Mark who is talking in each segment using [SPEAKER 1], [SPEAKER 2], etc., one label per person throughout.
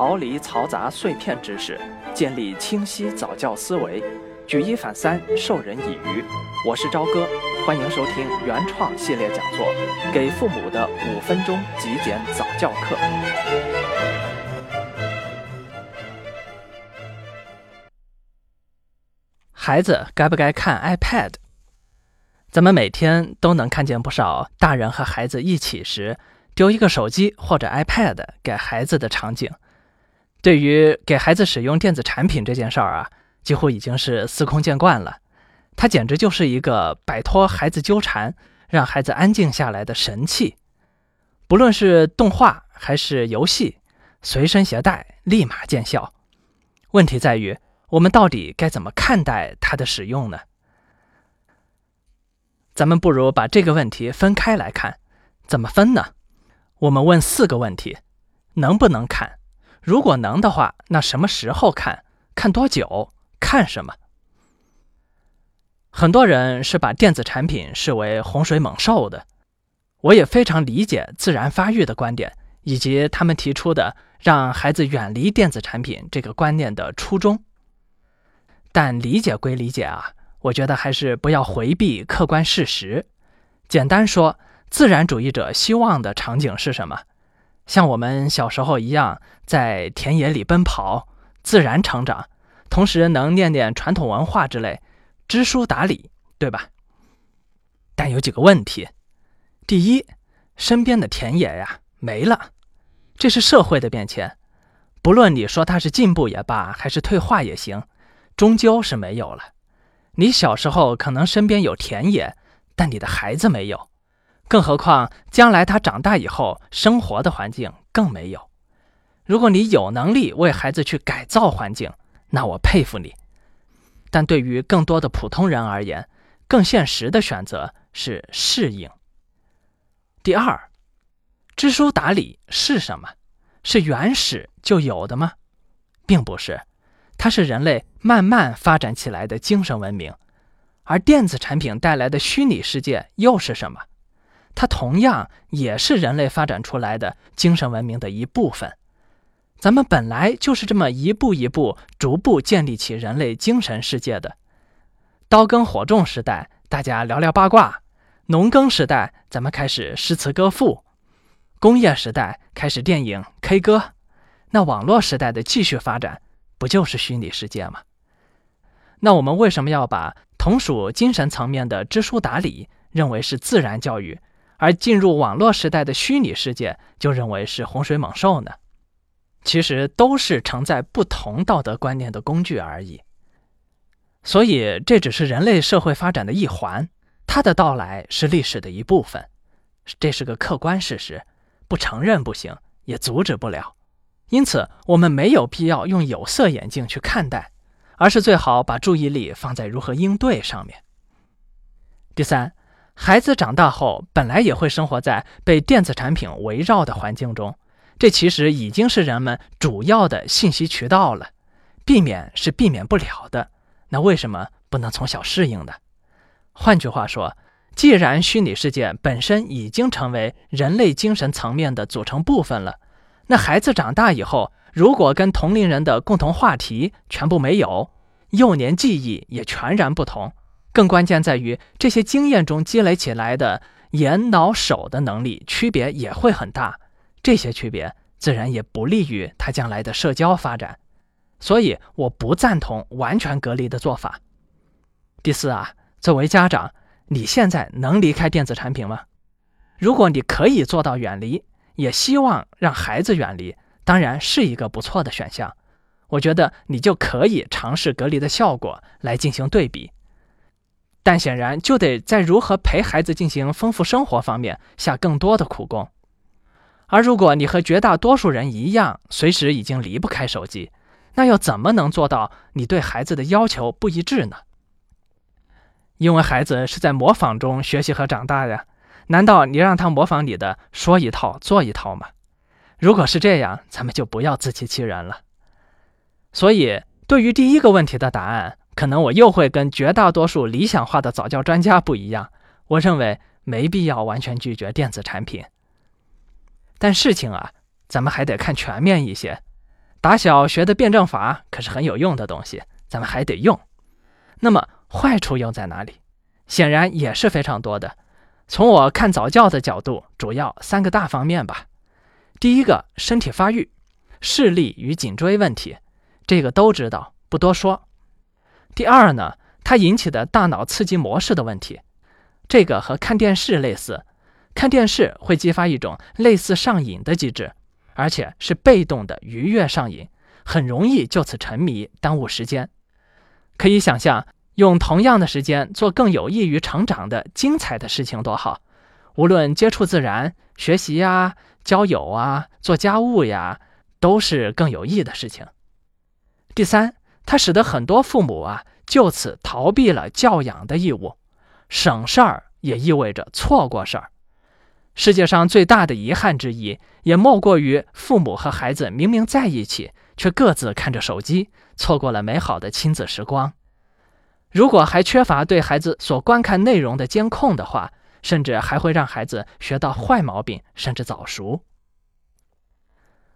[SPEAKER 1] 逃离嘈杂碎片知识，建立清晰早教思维，举一反三，授人以渔。我是朝哥，欢迎收听原创系列讲座《给父母的五分钟极简早教课》。孩子该不该看 iPad？咱们每天都能看见不少大人和孩子一起时丢一个手机或者 iPad 给孩子的场景。对于给孩子使用电子产品这件事儿啊，几乎已经是司空见惯了。它简直就是一个摆脱孩子纠缠、让孩子安静下来的神器。不论是动画还是游戏，随身携带立马见效。问题在于，我们到底该怎么看待它的使用呢？咱们不如把这个问题分开来看。怎么分呢？我们问四个问题：能不能看？如果能的话，那什么时候看？看多久？看什么？很多人是把电子产品视为洪水猛兽的，我也非常理解自然发育的观点，以及他们提出的让孩子远离电子产品这个观念的初衷。但理解归理解啊，我觉得还是不要回避客观事实。简单说，自然主义者希望的场景是什么？像我们小时候一样，在田野里奔跑，自然成长，同时能念念传统文化之类，知书达理，对吧？但有几个问题：第一，身边的田野呀没了，这是社会的变迁，不论你说它是进步也罢，还是退化也行，终究是没有了。你小时候可能身边有田野，但你的孩子没有。更何况，将来他长大以后生活的环境更没有。如果你有能力为孩子去改造环境，那我佩服你。但对于更多的普通人而言，更现实的选择是适应。第二，知书达理是什么？是原始就有的吗？并不是，它是人类慢慢发展起来的精神文明。而电子产品带来的虚拟世界又是什么？它同样也是人类发展出来的精神文明的一部分。咱们本来就是这么一步一步、逐步建立起人类精神世界的。刀耕火种时代，大家聊聊八卦；农耕时代，咱们开始诗词歌赋；工业时代开始电影 K 歌。那网络时代的继续发展，不就是虚拟世界吗？那我们为什么要把同属精神层面的知书达理认为是自然教育？而进入网络时代的虚拟世界，就认为是洪水猛兽呢？其实都是承载不同道德观念的工具而已。所以这只是人类社会发展的一环，它的到来是历史的一部分，这是个客观事实，不承认不行，也阻止不了。因此，我们没有必要用有色眼镜去看待，而是最好把注意力放在如何应对上面。第三。孩子长大后，本来也会生活在被电子产品围绕的环境中，这其实已经是人们主要的信息渠道了。避免是避免不了的，那为什么不能从小适应呢？换句话说，既然虚拟世界本身已经成为人类精神层面的组成部分了，那孩子长大以后，如果跟同龄人的共同话题全部没有，幼年记忆也全然不同。更关键在于，这些经验中积累起来的眼、脑、手的能力区别也会很大，这些区别自然也不利于他将来的社交发展。所以，我不赞同完全隔离的做法。第四啊，作为家长，你现在能离开电子产品吗？如果你可以做到远离，也希望让孩子远离，当然是一个不错的选项。我觉得你就可以尝试隔离的效果来进行对比。但显然就得在如何陪孩子进行丰富生活方面下更多的苦功。而如果你和绝大多数人一样，随时已经离不开手机，那又怎么能做到你对孩子的要求不一致呢？因为孩子是在模仿中学习和长大呀，难道你让他模仿你的说一套做一套吗？如果是这样，咱们就不要自欺欺人了。所以，对于第一个问题的答案。可能我又会跟绝大多数理想化的早教专家不一样，我认为没必要完全拒绝电子产品。但事情啊，咱们还得看全面一些。打小学的辩证法可是很有用的东西，咱们还得用。那么坏处又在哪里？显然也是非常多的。从我看早教的角度，主要三个大方面吧。第一个，身体发育，视力与颈椎问题，这个都知道，不多说。第二呢，它引起的大脑刺激模式的问题，这个和看电视类似，看电视会激发一种类似上瘾的机制。而且是被动的愉悦上瘾，很容易就此沉迷，耽误时间。可以想象，用同样的时间做更有益于成长的精彩的事情多好。无论接触自然、学习呀、交友啊、做家务呀，都是更有益的事情。第三，它使得很多父母啊就此逃避了教养的义务，省事儿也意味着错过事儿。世界上最大的遗憾之一，也莫过于父母和孩子明明在一起，却各自看着手机，错过了美好的亲子时光。如果还缺乏对孩子所观看内容的监控的话，甚至还会让孩子学到坏毛病，甚至早熟。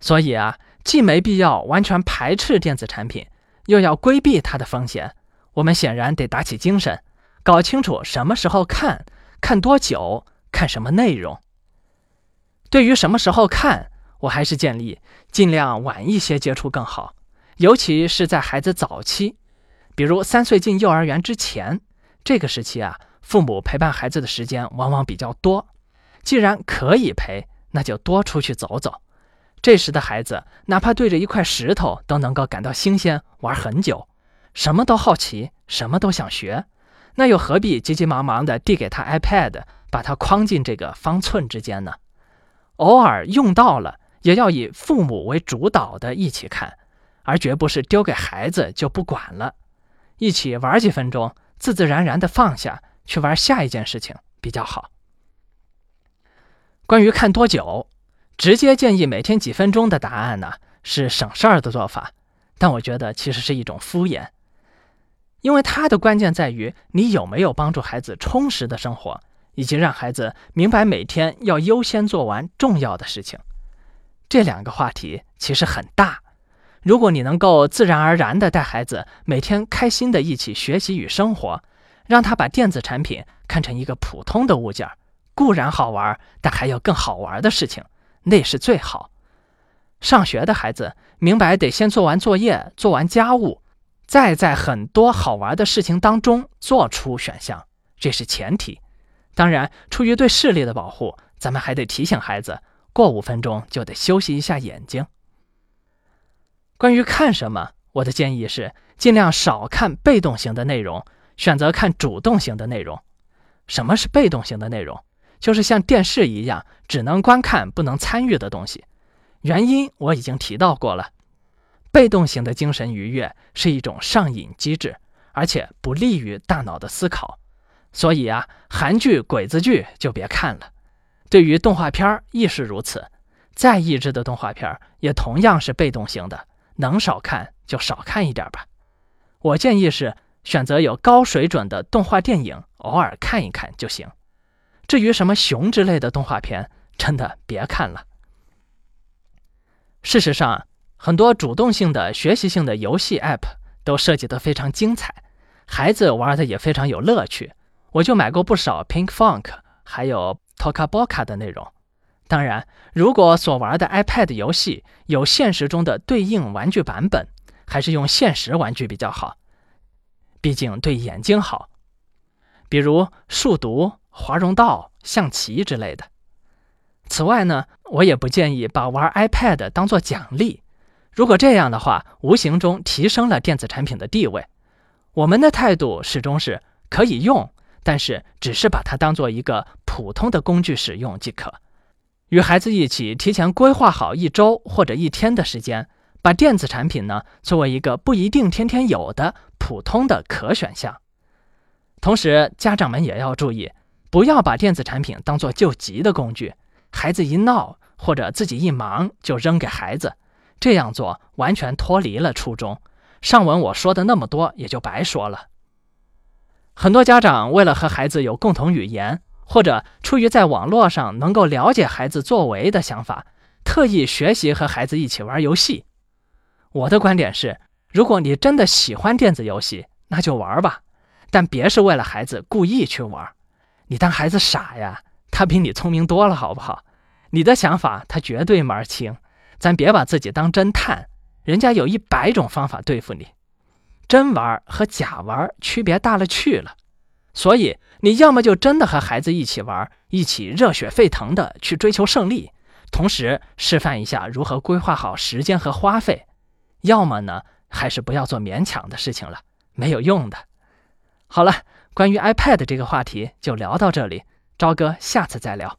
[SPEAKER 1] 所以啊，既没必要完全排斥电子产品，又要规避它的风险。我们显然得打起精神，搞清楚什么时候看，看多久。看什么内容？对于什么时候看，我还是建议尽量晚一些接触更好，尤其是在孩子早期，比如三岁进幼儿园之前，这个时期啊，父母陪伴孩子的时间往往比较多。既然可以陪，那就多出去走走。这时的孩子，哪怕对着一块石头都能够感到新鲜，玩很久，什么都好奇，什么都想学，那又何必急急忙忙地递给他 iPad？把它框进这个方寸之间呢？偶尔用到了，也要以父母为主导的一起看，而绝不是丢给孩子就不管了。一起玩几分钟，自自然然的放下去玩下一件事情比较好。关于看多久，直接建议每天几分钟的答案呢，是省事儿的做法。但我觉得其实是一种敷衍，因为它的关键在于你有没有帮助孩子充实的生活。以及让孩子明白每天要优先做完重要的事情，这两个话题其实很大。如果你能够自然而然地带孩子每天开心地一起学习与生活，让他把电子产品看成一个普通的物件，固然好玩，但还有更好玩的事情，那是最好。上学的孩子明白得先做完作业、做完家务，再在很多好玩的事情当中做出选项，这是前提。当然，出于对视力的保护，咱们还得提醒孩子，过五分钟就得休息一下眼睛。关于看什么，我的建议是尽量少看被动型的内容，选择看主动型的内容。什么是被动型的内容？就是像电视一样，只能观看不能参与的东西。原因我已经提到过了，被动型的精神愉悦是一种上瘾机制，而且不利于大脑的思考。所以啊，韩剧、鬼子剧就别看了。对于动画片亦是如此。再益智的动画片也同样是被动型的，能少看就少看一点吧。我建议是选择有高水准的动画电影，偶尔看一看就行。至于什么熊之类的动画片，真的别看了。事实上，很多主动性的学习性的游戏 App 都设计得非常精彩，孩子玩的也非常有乐趣。我就买过不少 Pink Funk，还有 Tokaboka 的内容。当然，如果所玩的 iPad 游戏有现实中的对应玩具版本，还是用现实玩具比较好，毕竟对眼睛好。比如数独、华容道、象棋之类的。此外呢，我也不建议把玩 iPad 当做奖励。如果这样的话，无形中提升了电子产品的地位。我们的态度始终是可以用。但是，只是把它当做一个普通的工具使用即可。与孩子一起提前规划好一周或者一天的时间，把电子产品呢作为一个不一定天天有的普通的可选项。同时，家长们也要注意，不要把电子产品当做救急的工具。孩子一闹或者自己一忙就扔给孩子，这样做完全脱离了初衷。上文我说的那么多也就白说了。很多家长为了和孩子有共同语言，或者出于在网络上能够了解孩子作为的想法，特意学习和孩子一起玩游戏。我的观点是，如果你真的喜欢电子游戏，那就玩吧，但别是为了孩子故意去玩。你当孩子傻呀？他比你聪明多了，好不好？你的想法他绝对门儿清。咱别把自己当侦探，人家有一百种方法对付你。真玩和假玩区别大了去了。所以你要么就真的和孩子一起玩，一起热血沸腾的去追求胜利，同时示范一下如何规划好时间和花费；要么呢，还是不要做勉强的事情了，没有用的。好了，关于 iPad 这个话题就聊到这里，朝哥下次再聊。